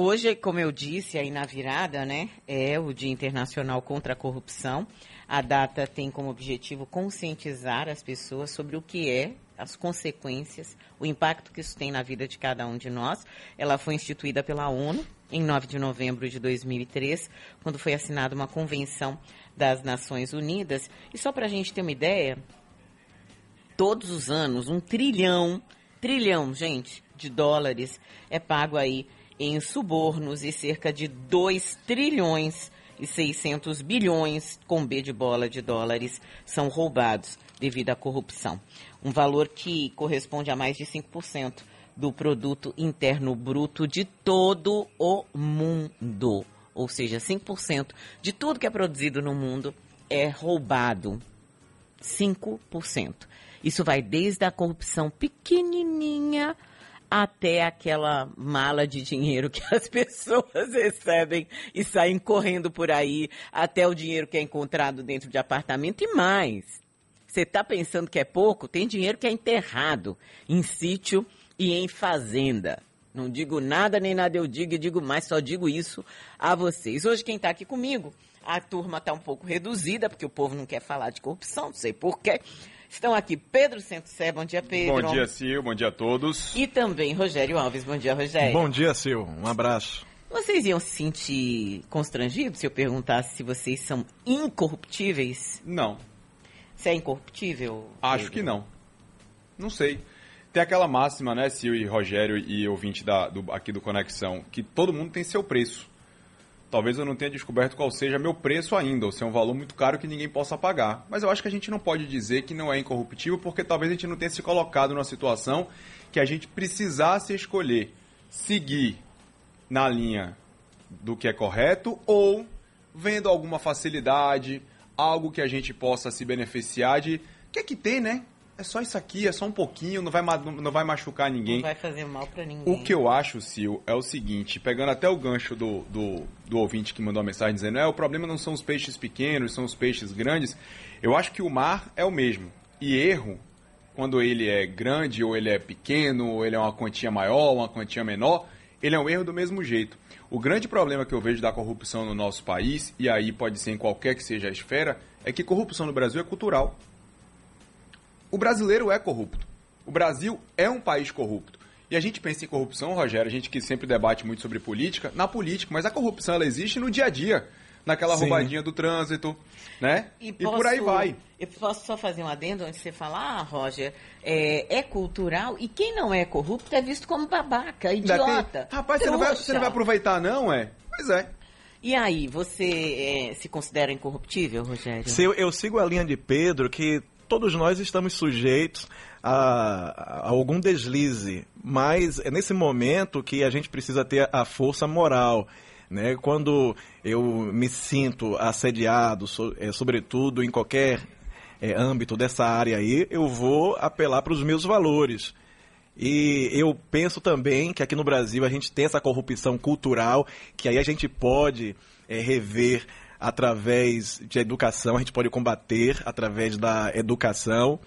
Hoje, como eu disse aí na virada, né, é o Dia Internacional contra a Corrupção. A data tem como objetivo conscientizar as pessoas sobre o que é as consequências, o impacto que isso tem na vida de cada um de nós. Ela foi instituída pela ONU em 9 de novembro de 2003, quando foi assinada uma convenção das Nações Unidas. E só para a gente ter uma ideia, todos os anos, um trilhão, trilhão, gente, de dólares é pago aí em subornos e cerca de 2 trilhões e 600 bilhões, com B de bola de dólares, são roubados devido à corrupção. Um valor que corresponde a mais de 5% do produto interno bruto de todo o mundo. Ou seja, 5% de tudo que é produzido no mundo é roubado. 5%. Isso vai desde a corrupção pequenininha até aquela mala de dinheiro que as pessoas recebem e saem correndo por aí, até o dinheiro que é encontrado dentro de apartamento e mais. Você está pensando que é pouco? Tem dinheiro que é enterrado em sítio e em fazenda. Não digo nada nem nada eu digo e digo mais, só digo isso a vocês. Hoje quem está aqui comigo, a turma está um pouco reduzida, porque o povo não quer falar de corrupção, não sei porquê. Estão aqui Pedro Sé, bom dia Pedro. Bom dia Sil, bom dia a todos. E também Rogério Alves, bom dia Rogério. Bom dia Sil, um abraço. Vocês iam se sentir constrangidos se eu perguntasse se vocês são incorruptíveis? Não. Você é incorruptível? Acho Pedro? que não. Não sei. Tem aquela máxima, né, Sil e Rogério e ouvinte da, do, aqui do Conexão, que todo mundo tem seu preço. Talvez eu não tenha descoberto qual seja meu preço ainda, ou se é um valor muito caro que ninguém possa pagar. Mas eu acho que a gente não pode dizer que não é incorruptível, porque talvez a gente não tenha se colocado numa situação que a gente precisasse escolher seguir na linha do que é correto ou vendo alguma facilidade, algo que a gente possa se beneficiar de. O que é que tem, né? É só isso aqui, é só um pouquinho, não vai, não vai machucar ninguém. Não vai fazer mal para ninguém. O que eu acho, Sil, é o seguinte, pegando até o gancho do, do, do ouvinte que mandou a mensagem dizendo, é, o problema não são os peixes pequenos, são os peixes grandes. Eu acho que o mar é o mesmo. E erro, quando ele é grande, ou ele é pequeno, ou ele é uma quantia maior, uma quantia menor, ele é um erro do mesmo jeito. O grande problema que eu vejo da corrupção no nosso país, e aí pode ser em qualquer que seja a esfera, é que corrupção no Brasil é cultural. O brasileiro é corrupto. O Brasil é um país corrupto. E a gente pensa em corrupção, Rogério, a gente que sempre debate muito sobre política, na política, mas a corrupção ela existe no dia a dia, naquela Sim. roubadinha do trânsito, né? E, posso, e, por aí vai. Eu posso só fazer um adendo antes de você falar, ah, Roger, é, é, cultural e quem não é corrupto é visto como babaca, idiota. Tem... Rapaz, você não, vai, você não, vai, aproveitar não, é? Pois é. E aí, você é, se considera incorruptível, Rogério? Se eu, eu sigo a linha de Pedro, que todos nós estamos sujeitos a, a, algum deslize, mas é nesse momento que a gente precisa ter a força moral. Né? Quando eu me sinto assediado, so, é, sobretudo em qualquer é, âmbito dessa área aí, eu vou apelar para os meus valores. E eu penso também que aqui no Brasil a gente tem essa corrupção cultural, que aí a gente pode é, rever através de educação, a gente pode combater através da educação.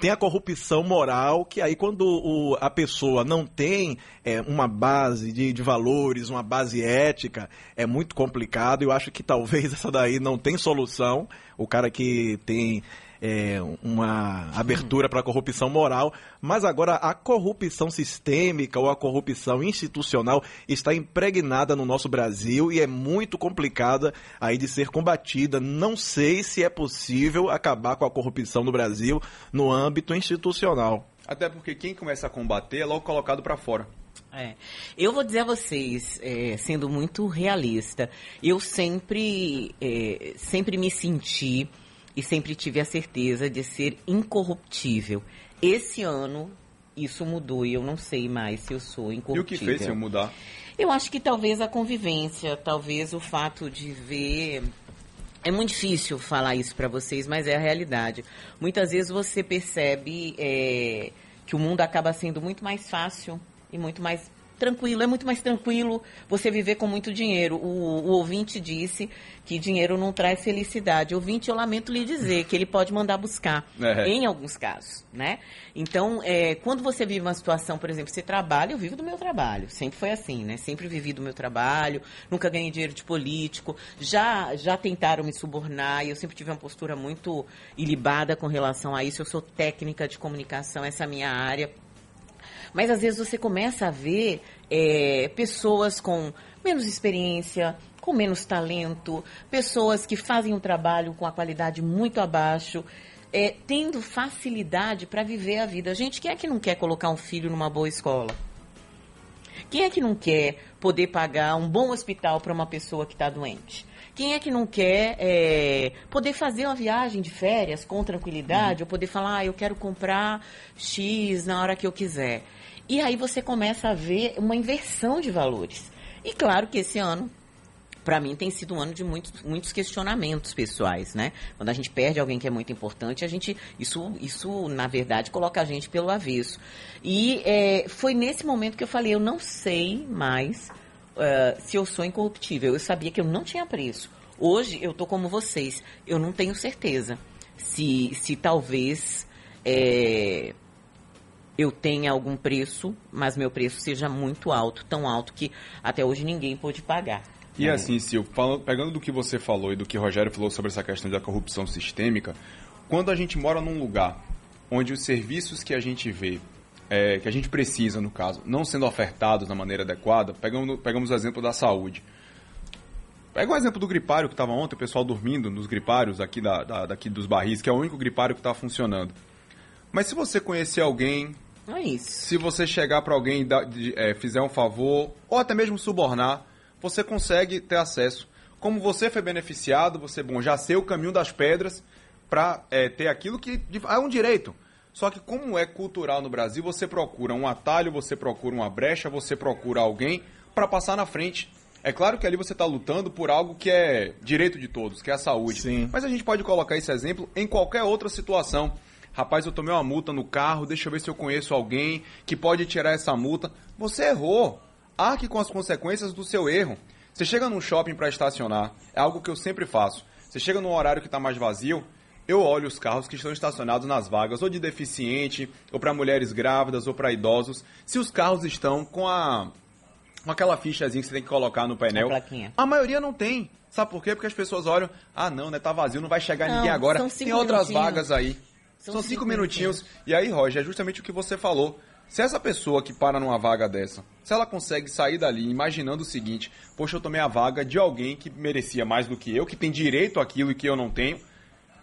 Tem a corrupção moral, que aí quando o, a pessoa não tem é, uma base de, de valores, uma base ética, é muito complicado. Eu acho que talvez essa daí não tem solução. O cara que tem é, uma abertura para a corrupção moral, mas agora a corrupção sistêmica ou a corrupção institucional está impregnada no nosso Brasil e é muito complicada aí de ser combatida. Não sei se é possível acabar com a corrupção no Brasil no âmbito institucional. Até porque quem começa a combater é logo colocado para fora. É. Eu vou dizer a vocês, é, sendo muito realista, eu sempre, é, sempre me senti e sempre tive a certeza de ser incorruptível. Esse ano isso mudou e eu não sei mais se eu sou incorruptível. E o que fez se mudar? Eu acho que talvez a convivência, talvez o fato de ver é muito difícil falar isso para vocês, mas é a realidade. Muitas vezes você percebe é, que o mundo acaba sendo muito mais fácil e muito mais tranquilo, é muito mais tranquilo você viver com muito dinheiro. O, o ouvinte disse que dinheiro não traz felicidade. O ouvinte, eu lamento lhe dizer que ele pode mandar buscar, é. em alguns casos, né? Então, é, quando você vive uma situação, por exemplo, você trabalha, eu vivo do meu trabalho. Sempre foi assim, né? Sempre vivi do meu trabalho, nunca ganhei dinheiro de político. Já, já tentaram me subornar e eu sempre tive uma postura muito ilibada com relação a isso. Eu sou técnica de comunicação, essa é a minha área mas às vezes você começa a ver é, pessoas com menos experiência, com menos talento, pessoas que fazem um trabalho com a qualidade muito abaixo. É, tendo facilidade para viver a vida. Gente, quem é que não quer colocar um filho numa boa escola? Quem é que não quer poder pagar um bom hospital para uma pessoa que está doente? Quem é que não quer é, poder fazer uma viagem de férias com tranquilidade, uhum. ou poder falar, ah, eu quero comprar X na hora que eu quiser? E aí você começa a ver uma inversão de valores. E claro que esse ano para mim tem sido um ano de muitos, muitos questionamentos pessoais, né? Quando a gente perde alguém que é muito importante, a gente isso, isso na verdade coloca a gente pelo avesso. E é, foi nesse momento que eu falei, eu não sei mais uh, se eu sou incorruptível. Eu sabia que eu não tinha preço. Hoje eu tô como vocês, eu não tenho certeza se, se talvez é, eu tenha algum preço, mas meu preço seja muito alto, tão alto que até hoje ninguém pôde pagar. E é. assim, Silvio, pegando do que você falou e do que o Rogério falou sobre essa questão da corrupção sistêmica, quando a gente mora num lugar onde os serviços que a gente vê, é, que a gente precisa, no caso, não sendo ofertados da maneira adequada, pegamos, pegamos o exemplo da saúde. Pega o exemplo do gripário que estava ontem, o pessoal dormindo nos gripários aqui da, da, daqui dos barris, que é o único gripário que está funcionando. Mas se você conhecer alguém é isso. Se você chegar para alguém e é, fizer um favor, ou até mesmo subornar, você consegue ter acesso. Como você foi beneficiado, você bom, já sei o caminho das pedras para é, ter aquilo que é um direito. Só que como é cultural no Brasil, você procura um atalho, você procura uma brecha, você procura alguém para passar na frente. É claro que ali você está lutando por algo que é direito de todos, que é a saúde. Sim. Mas a gente pode colocar esse exemplo em qualquer outra situação. Rapaz, eu tomei uma multa no carro, deixa eu ver se eu conheço alguém que pode tirar essa multa. Você errou. Arque com as consequências do seu erro. Você chega num shopping para estacionar, é algo que eu sempre faço. Você chega num horário que está mais vazio, eu olho os carros que estão estacionados nas vagas, ou de deficiente, ou para mulheres grávidas, ou para idosos. Se os carros estão com a com aquela fichazinha que você tem que colocar no painel. A, a maioria não tem. Sabe por quê? Porque as pessoas olham, ah não, né, tá vazio, não vai chegar não, ninguém agora. Tem outras vagas aí. São, São cinco, cinco minutinhos. minutinhos. E aí, Roger, é justamente o que você falou. Se essa pessoa que para numa vaga dessa, se ela consegue sair dali imaginando o seguinte: poxa, eu tomei a vaga de alguém que merecia mais do que eu, que tem direito àquilo que eu não tenho,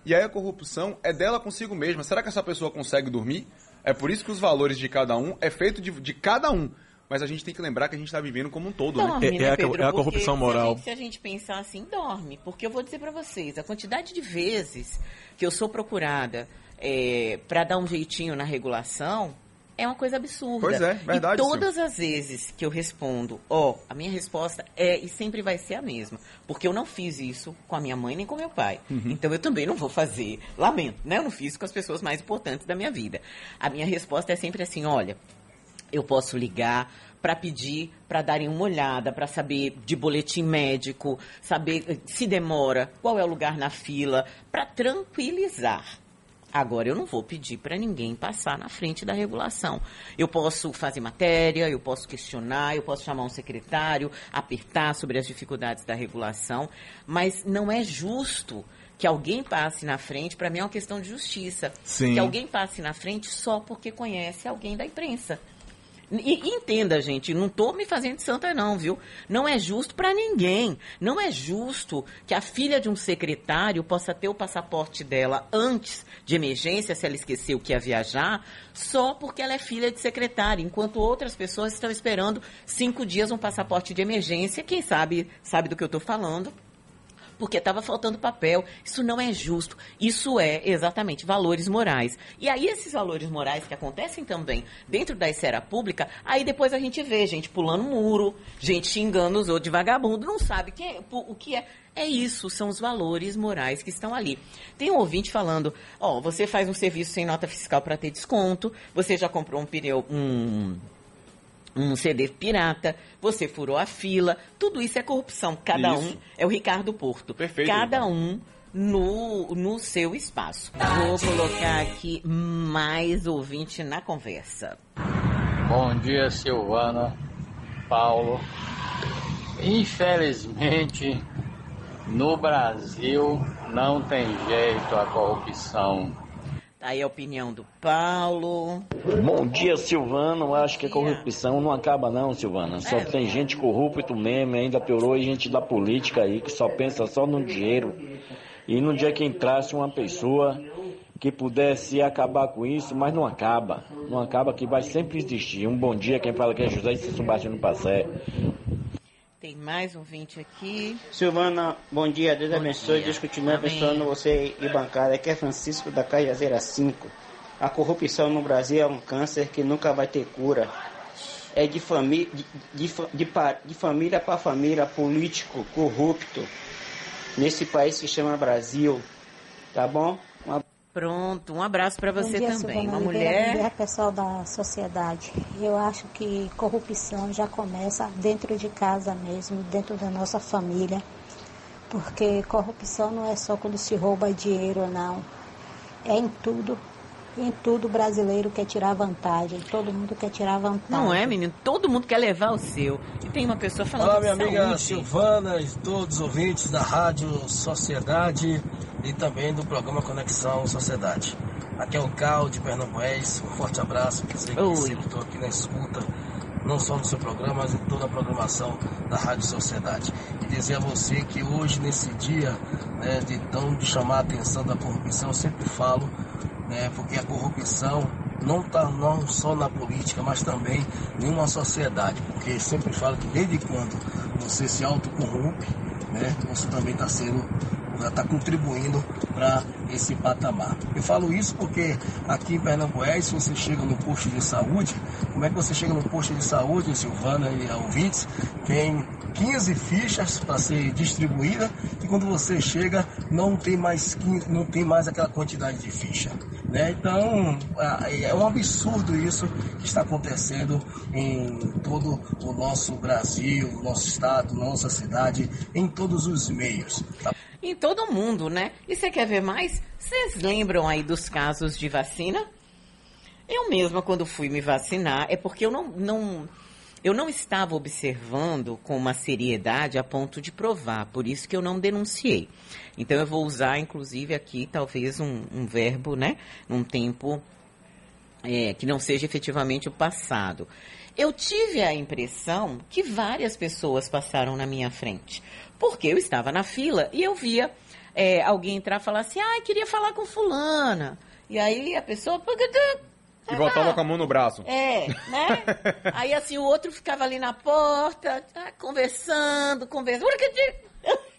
e aí a corrupção é dela consigo mesma. Será que essa pessoa consegue dormir? É por isso que os valores de cada um é feito de, de cada um. Mas a gente tem que lembrar que a gente está vivendo como um todo, né? dorme, né? É, é, Pedro, é a corrupção moral. Se a, gente, se a gente pensar assim, dorme. Porque eu vou dizer para vocês, a quantidade de vezes que eu sou procurada é, para dar um jeitinho na regulação, é uma coisa absurda. Pois é, verdade. E todas sim. as vezes que eu respondo, ó, oh, a minha resposta é e sempre vai ser a mesma. Porque eu não fiz isso com a minha mãe nem com meu pai. Uhum. Então eu também não vou fazer. Lamento, né? Eu não fiz com as pessoas mais importantes da minha vida. A minha resposta é sempre assim: olha, eu posso ligar para pedir para darem uma olhada, para saber de boletim médico, saber eh, se demora, qual é o lugar na fila, para tranquilizar. Agora, eu não vou pedir para ninguém passar na frente da regulação. Eu posso fazer matéria, eu posso questionar, eu posso chamar um secretário, apertar sobre as dificuldades da regulação, mas não é justo que alguém passe na frente, para mim é uma questão de justiça. Sim. Que alguém passe na frente só porque conhece alguém da imprensa. E, entenda, gente, não estou me fazendo de santa não, viu? Não é justo para ninguém. Não é justo que a filha de um secretário possa ter o passaporte dela antes de emergência, se ela esqueceu que ia viajar, só porque ela é filha de secretário, enquanto outras pessoas estão esperando cinco dias um passaporte de emergência. Quem sabe sabe do que eu estou falando porque estava faltando papel. Isso não é justo. Isso é exatamente valores morais. E aí esses valores morais que acontecem também dentro da esfera pública, aí depois a gente vê gente pulando muro, gente xingando os outros de vagabundo, não sabe é, o que é. É isso, são os valores morais que estão ali. Tem um ouvinte falando, ó, oh, você faz um serviço sem nota fiscal para ter desconto, você já comprou um pneu, um um CD pirata, você furou a fila, tudo isso é corrupção. Cada Isso. um é o Ricardo Porto. Perfeito, Cada um no, no seu espaço. Vou colocar aqui mais ouvinte na conversa. Bom dia, Silvana, Paulo. Infelizmente, no Brasil não tem jeito a corrupção. Aí a opinião do Paulo. Bom dia, Silvano. Acho que a corrupção não acaba não, Silvana. Só tem gente corrupta mesmo, ainda piorou e gente da política aí que só pensa só no dinheiro. E no dia que entrasse uma pessoa que pudesse acabar com isso, mas não acaba. Não acaba que vai sempre existir. Um bom dia, quem fala que é José Sebastião Passé. Tem mais um ouvinte aqui. Silvana, bom dia, Deus Bom abençoe, dia. Deus continue abençoando você e bancada. Aqui é Francisco da Caiazeira 5. A corrupção no Brasil é um câncer que nunca vai ter cura. É de, fami de, de, de, de família para família, político, corrupto, nesse país que chama Brasil. Tá bom? Pronto, um abraço para você dia, também. Silvana Uma mulher. dia, pessoal da sociedade. Eu acho que corrupção já começa dentro de casa mesmo, dentro da nossa família. Porque corrupção não é só quando se rouba dinheiro, não. É em tudo. Em tudo o brasileiro quer tirar vantagem. Todo mundo quer tirar vantagem. Não é, menino? Todo mundo quer levar o seu. E tem uma pessoa falando Olá, de minha amiga saúde. Silvana e todos os ouvintes da Rádio Sociedade e também do programa Conexão Sociedade. Aqui é o Cal de Pernambués, um forte abraço, sei que sempre estou aqui na escuta, não só no seu programa, mas em toda a programação da Rádio Sociedade. E dizer a você que hoje, nesse dia né, de tão de chamar a atenção da corrupção, eu sempre falo, né, porque a corrupção não está não só na política, mas também em uma sociedade, porque sempre falo que desde quando você se autocorrompe, né, você também está sendo está contribuindo para esse patamar. Eu falo isso porque aqui em Pernambués, se você chega no posto de saúde, como é que você chega no posto de saúde, Silvana e ouvintes, tem 15 fichas para ser distribuída e quando você chega não tem mais 15, não tem mais aquela quantidade de ficha. Né? Então é um absurdo isso que está acontecendo em todo o nosso Brasil, nosso estado, nossa cidade, em todos os meios. tá? Em todo mundo, né? E você quer ver mais? Vocês lembram aí dos casos de vacina? Eu mesma, quando fui me vacinar, é porque eu não, não, eu não estava observando com uma seriedade a ponto de provar, por isso que eu não denunciei. Então eu vou usar, inclusive, aqui talvez um, um verbo, né? Num tempo é, que não seja efetivamente o passado. Eu tive a impressão que várias pessoas passaram na minha frente, porque eu estava na fila e eu via é, alguém entrar e falar assim, ah, queria falar com fulana. E aí a pessoa... E voltava com a mão no braço. É, né? Aí assim, o outro ficava ali na porta, tá, conversando, conversando.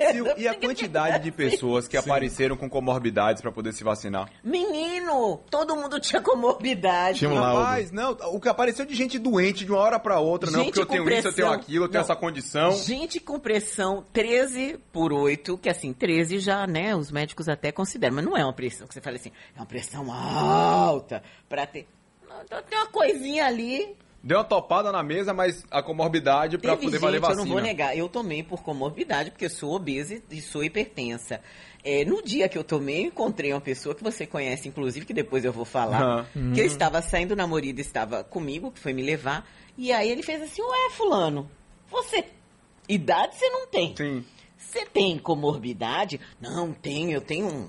Sil, E a quantidade de pessoas que apareceram com comorbidades para poder se vacinar? Menino, todo mundo tinha comorbidade. Tinha um. Rapaz, não, o que apareceu de gente doente de uma hora para outra, não, Gente porque eu tenho isso, eu tenho pressão. aquilo, eu tenho Não. essa condição. Gente com pressão 13 por 8, que assim, 13 já, né, os médicos até consideram, mas não é uma pressão que você fala assim, é uma pressão alta para ter. Então Tem uma coisinha ali. Deu uma topada na mesa, mas a comorbidade para poder gente, valer eu vacina. não vou negar, eu tomei por comorbidade, porque eu sou obesa e sou hipertensa. É, no dia que eu tomei, eu encontrei uma pessoa que você conhece, inclusive, que depois eu vou falar, Aham. que eu estava saindo, o namorado estava comigo, que foi me levar, e aí ele fez assim, ué, fulano, você, idade você não tem. Sim. Você tem comorbidade? Não, tenho, eu tenho um...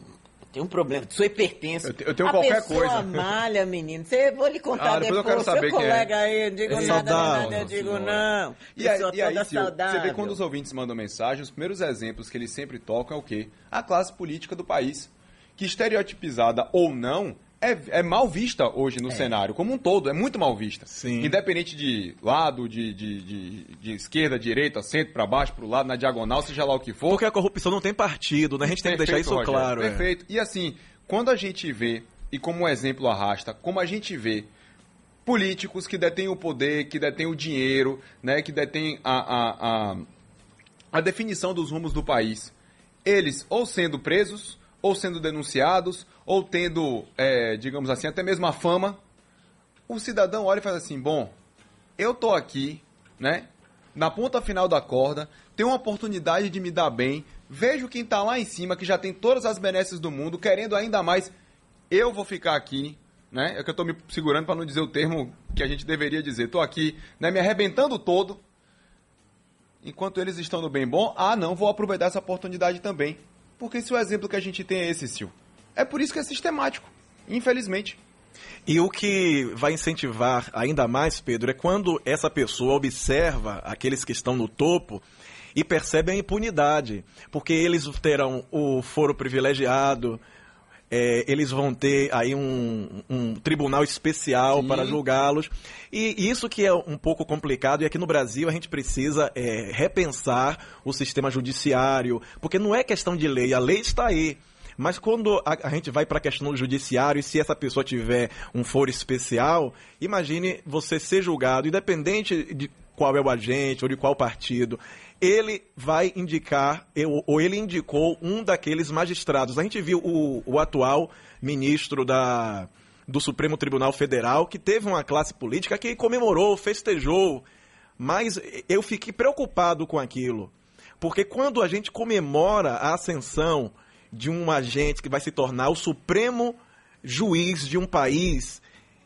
Tenho um problema, sou hipertenso. Eu eu tenho a qualquer pessoa coisa. malha, menino. Você vou lhe contar Ah, depois eu depois. quero saber Seu quem é. colega aí, eu digo É nada, saudável, nada, eu digo senhora. não. E aí, Pessoa e aí Sil, você vê quando os ouvintes mandam mensagem, os primeiros exemplos que eles sempre tocam é o quê? A classe política do país. Que estereotipizada ou não, é, é mal vista hoje no cenário, como um todo, é muito mal vista. Sim. Independente de lado, de, de, de, de esquerda, direita, centro, para baixo, para o lado, na diagonal, seja lá o que for. Porque a corrupção não tem partido, né? A gente tem que deixar Perfeito, isso Rogério, claro. é. Perfeito. E assim, quando a gente vê, e como exemplo arrasta, como a gente vê políticos que detêm o poder, que detêm o dinheiro, né, que detêm a, a, a, a definição dos rumos do país, eles ou sendo presos, ou sendo denunciados, ou tendo, é, digamos assim, até mesmo a fama, o cidadão olha e faz assim, bom, eu tô aqui, né? Na ponta final da corda, tenho uma oportunidade de me dar bem, vejo quem tá lá em cima, que já tem todas as benesses do mundo, querendo ainda mais, eu vou ficar aqui, né? É que eu tô me segurando para não dizer o termo que a gente deveria dizer. Tô aqui, né, me arrebentando todo. Enquanto eles estão no bem bom, ah, não, vou aproveitar essa oportunidade também. Porque se o exemplo que a gente tem é esse, Sil, é por isso que é sistemático, infelizmente. E o que vai incentivar ainda mais, Pedro, é quando essa pessoa observa aqueles que estão no topo e percebe a impunidade, porque eles terão o foro privilegiado, é, eles vão ter aí um, um tribunal especial Sim. para julgá-los. E isso que é um pouco complicado, e aqui no Brasil a gente precisa é, repensar o sistema judiciário, porque não é questão de lei, a lei está aí. Mas quando a, a gente vai para a questão do judiciário, e se essa pessoa tiver um foro especial, imagine você ser julgado, independente de qual é o agente ou de qual partido, ele vai indicar, ou ele indicou um daqueles magistrados. A gente viu o, o atual ministro da, do Supremo Tribunal Federal, que teve uma classe política que comemorou, festejou, mas eu fiquei preocupado com aquilo. Porque quando a gente comemora a ascensão de um agente que vai se tornar o supremo juiz de um país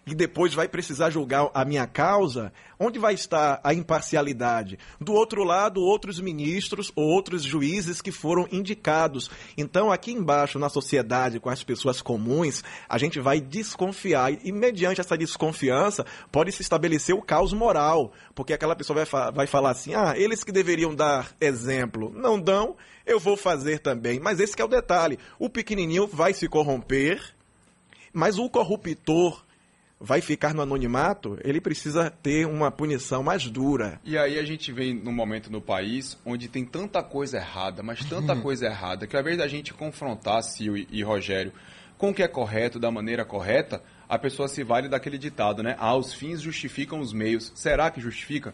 e depois vai precisar julgar a minha causa, onde vai estar a imparcialidade? Do outro lado, outros ministros, outros juízes que foram indicados. Então, aqui embaixo, na sociedade, com as pessoas comuns, a gente vai desconfiar. E, mediante essa desconfiança, pode se estabelecer o caos moral. Porque aquela pessoa vai, fa vai falar assim: ah, eles que deveriam dar exemplo, não dão, eu vou fazer também. Mas esse é o detalhe: o pequenininho vai se corromper, mas o corruptor vai ficar no anonimato, ele precisa ter uma punição mais dura. E aí a gente vem num momento no país onde tem tanta coisa errada, mas tanta coisa errada, que ao invés da gente confrontar Sil e, e Rogério com o que é correto, da maneira correta, a pessoa se vale daquele ditado, né? Ah, os fins justificam os meios. Será que justifica?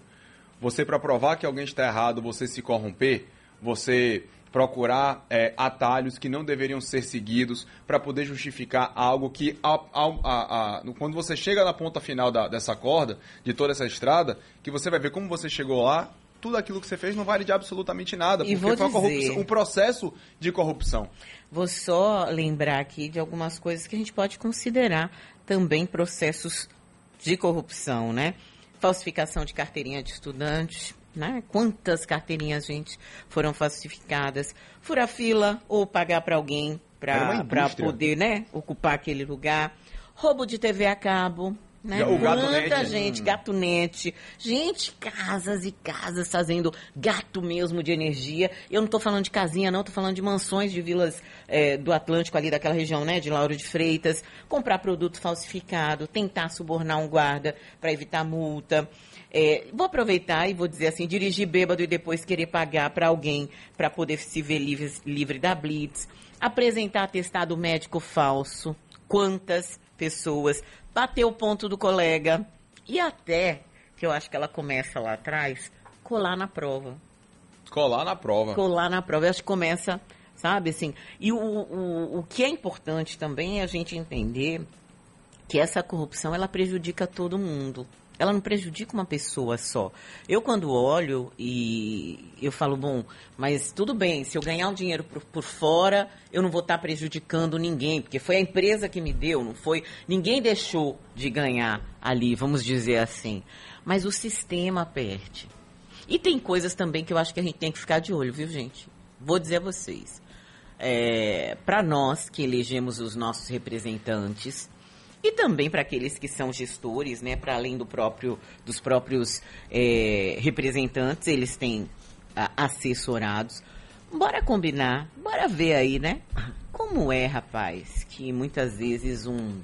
Você, para provar que alguém está errado, você se corromper? Você procurar é, atalhos que não deveriam ser seguidos para poder justificar algo que, a, a, a, quando você chega na ponta final da, dessa corda, de toda essa estrada, que você vai ver como você chegou lá, tudo aquilo que você fez não vale de absolutamente nada, porque foi dizer, um processo de corrupção. Vou só lembrar aqui de algumas coisas que a gente pode considerar também processos de corrupção, né? Falsificação de carteirinha de estudantes, né? Quantas carteirinhas, gente, foram falsificadas? Furar fila ou pagar para alguém para poder né, ocupar aquele lugar. Roubo de TV a cabo, né? O Quanta gente, gatunete. Gente, casas e casas fazendo gato mesmo de energia. Eu não estou falando de casinha, não, estou falando de mansões de vilas é, do Atlântico, ali daquela região, né? De Lauro de Freitas. Comprar produto falsificado, tentar subornar um guarda para evitar multa. É, vou aproveitar e vou dizer assim, dirigir bêbado e depois querer pagar para alguém para poder se ver livre, livre da blitz. Apresentar atestado médico falso. Quantas pessoas bater o ponto do colega e até, que eu acho que ela começa lá atrás, colar na prova. Colar na prova. Colar na prova. Eu acho que começa, sabe, assim. E o, o, o que é importante também é a gente entender que essa corrupção, ela prejudica todo mundo ela não prejudica uma pessoa só. Eu, quando olho e eu falo, bom, mas tudo bem, se eu ganhar um dinheiro por, por fora, eu não vou estar prejudicando ninguém, porque foi a empresa que me deu, não foi. Ninguém deixou de ganhar ali, vamos dizer assim. Mas o sistema perde. E tem coisas também que eu acho que a gente tem que ficar de olho, viu, gente? Vou dizer a vocês. É, Para nós que elegemos os nossos representantes, e também para aqueles que são gestores, né, para além do próprio, dos próprios é, representantes, eles têm a, assessorados. Bora combinar, bora ver aí, né? Como é, rapaz, que muitas vezes um,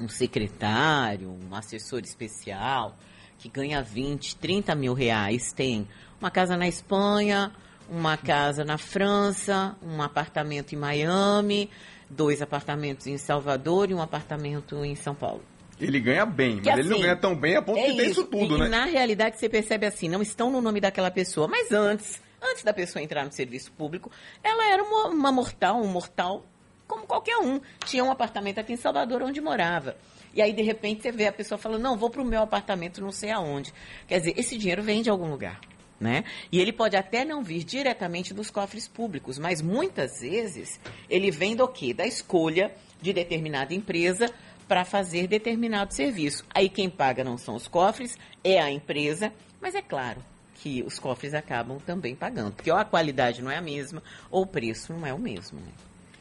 um secretário, um assessor especial, que ganha 20, 30 mil reais, tem uma casa na Espanha, uma casa na França, um apartamento em Miami, dois apartamentos em Salvador e um apartamento em São Paulo. Ele ganha bem, que mas assim, ele não assim, ganha tão bem a ponto é de ter isso, isso tudo, e, né? Na realidade, você percebe assim, não estão no nome daquela pessoa, mas antes, antes da pessoa entrar no serviço público, ela era uma, uma mortal, um mortal como qualquer um. Tinha um apartamento aqui em Salvador onde morava. E aí, de repente, você vê a pessoa falando, não, vou para o meu apartamento não sei aonde. Quer dizer, esse dinheiro vem de algum lugar. Né? E ele pode até não vir diretamente dos cofres públicos, mas muitas vezes ele vem do quê? Da escolha de determinada empresa para fazer determinado serviço. Aí quem paga não são os cofres, é a empresa, mas é claro que os cofres acabam também pagando, porque ou a qualidade não é a mesma, ou o preço não é o mesmo. Né?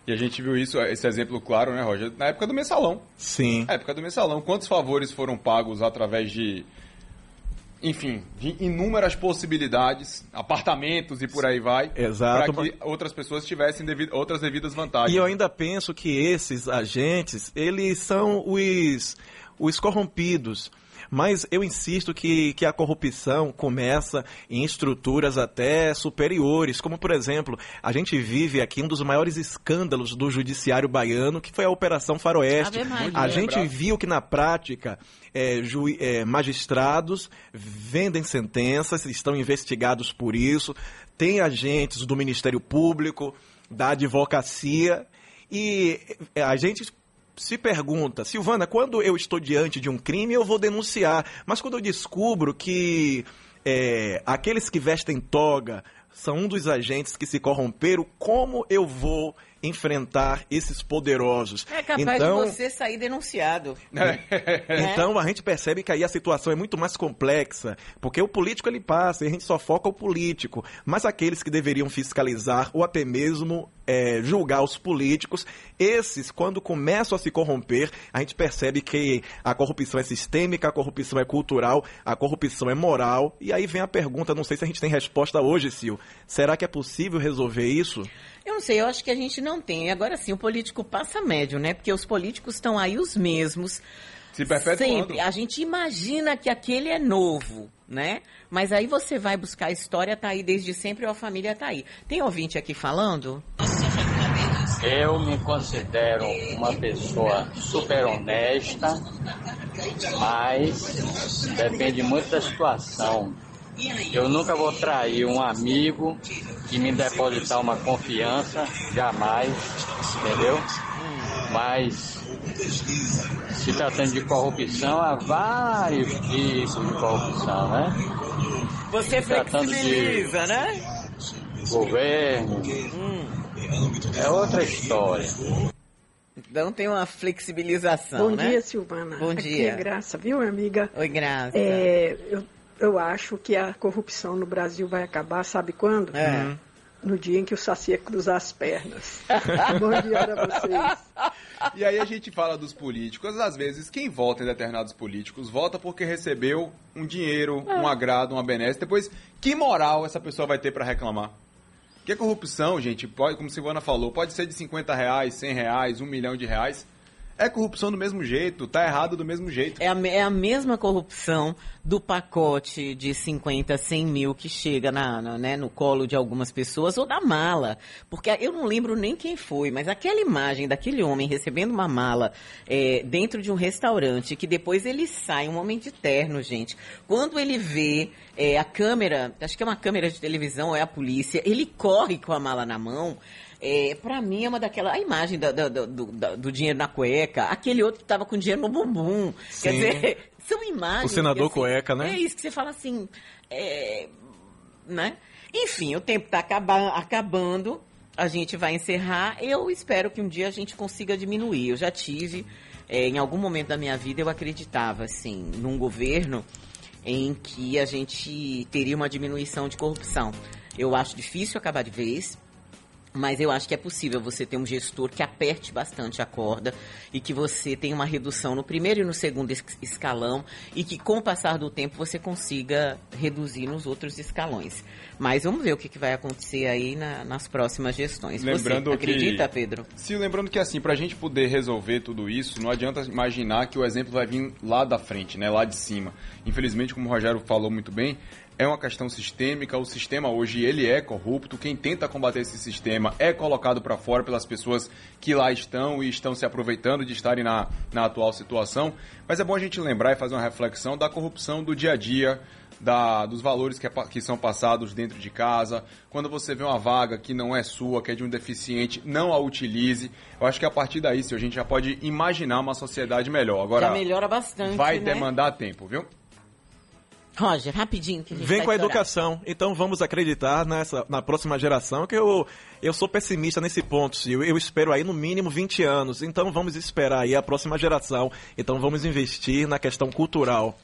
E a gente viu isso, esse exemplo claro, né, Roger? Na época do mensalão. Sim. Na época do mensalão. Quantos favores foram pagos através de enfim, de inúmeras possibilidades, apartamentos e por aí vai, para que outras pessoas tivessem devido, outras devidas vantagens. E eu ainda penso que esses agentes, eles são os, os corrompidos. Mas eu insisto que, que a corrupção começa em estruturas até superiores, como por exemplo, a gente vive aqui um dos maiores escândalos do judiciário baiano, que foi a Operação Faroeste. A gente viu que na prática é, é, magistrados vendem sentenças, estão investigados por isso, tem agentes do Ministério Público, da advocacia, e a gente se pergunta, Silvana, quando eu estou diante de um crime, eu vou denunciar. Mas quando eu descubro que é, aqueles que vestem toga são um dos agentes que se corromperam, como eu vou enfrentar esses poderosos. É capaz então, de você sair denunciado. É. Então a gente percebe que aí a situação é muito mais complexa, porque o político ele passa e a gente só foca o político, mas aqueles que deveriam fiscalizar ou até mesmo é, julgar os políticos, esses, quando começam a se corromper, a gente percebe que a corrupção é sistêmica, a corrupção é cultural, a corrupção é moral. E aí vem a pergunta, não sei se a gente tem resposta hoje, Sil. Será que é possível resolver isso? Eu não sei, eu acho que a gente não tem. Agora sim, o político passa médio, né? Porque os políticos estão aí os mesmos. Se perpetuando. Sempre. A gente imagina que aquele é novo, né? Mas aí você vai buscar a história, tá aí desde sempre ou a família tá aí. Tem ouvinte aqui falando? Eu me considero uma pessoa super honesta, mas depende muito da situação. Eu nunca vou trair um amigo que me depositar uma confiança, jamais, entendeu? Mas se tratando de corrupção, há vários tipos de corrupção, né? Você flexibiliza, de né? Governo. Hum. É outra história. Então tem uma flexibilização, Bom né? dia, Silvana. Bom Aqui dia. é Graça, viu, amiga? Oi, Graça. É, eu, eu acho que a corrupção no Brasil vai acabar, sabe quando? É. No dia em que o Saci cruzar as pernas. Bom dia para vocês. E aí a gente fala dos políticos. Às vezes, quem vota em determinados políticos vota porque recebeu um dinheiro, um agrado, uma benesse. Depois, que moral essa pessoa vai ter para reclamar? Porque corrupção, gente, pode, como Silvana falou, pode ser de 50 reais, 100 reais, 1 milhão de reais. É corrupção do mesmo jeito, tá errado do mesmo jeito. É a, é a mesma corrupção do pacote de 50, 100 mil que chega na, na, né, no colo de algumas pessoas ou da mala. Porque eu não lembro nem quem foi, mas aquela imagem daquele homem recebendo uma mala é, dentro de um restaurante, que depois ele sai, um homem de terno, gente. Quando ele vê é, a câmera, acho que é uma câmera de televisão, é a polícia, ele corre com a mala na mão. É, para mim é uma daquela a imagem da, da, do, do, do, dinheiro na cueca, aquele outro que tava com dinheiro no bumbum. Sim. Quer dizer, são imagens. O senador que, assim, cueca, né? É isso que você fala assim, é, né? Enfim, o tempo está acaba, acabando, a gente vai encerrar. Eu espero que um dia a gente consiga diminuir. Eu já tive, é, em algum momento da minha vida, eu acreditava assim, num governo em que a gente teria uma diminuição de corrupção. Eu acho difícil acabar de vez, mas eu acho que é possível você ter um gestor que aperte bastante a corda e que você tenha uma redução no primeiro e no segundo es- escalão e que com o passar do tempo você consiga reduzir nos outros escalões. Mas vamos ver o que, que vai acontecer aí na- nas próximas gestões. Lembrando você acredita, que... Pedro? Sim, lembrando que assim, pra gente poder resolver tudo isso, não adianta imaginar que o exemplo vai vir lá da frente, né, lá de cima. Infelizmente, como o Rogério falou muito bem, é uma questão sistêmica, o sistema hoje ele é corrupto, quem tenta combater esse sistema é colocado para fora pelas pessoas que lá estão e estão se aproveitando de estarem na, na atual situação. Mas é bom a gente lembrar e fazer uma reflexão da corrupção do dia a dia, da, dos valores que, é que são passados dentro de casa. Quando você vê uma vaga que não é sua, que é de um deficiente, não a utilize. Eu acho que a partir daí, a gente já pode imaginar uma sociedade melhor. Agora, já melhora bastante. Vai né? demandar tempo, viu? Roger, rapidinho. Que a gente Vem com a educação. Então vamos acreditar nessa, na próxima geração, que eu, eu sou pessimista nesse ponto, Sil. Eu espero aí no mínimo 20 anos. Então vamos esperar aí a próxima geração. Então vamos investir na questão cultural.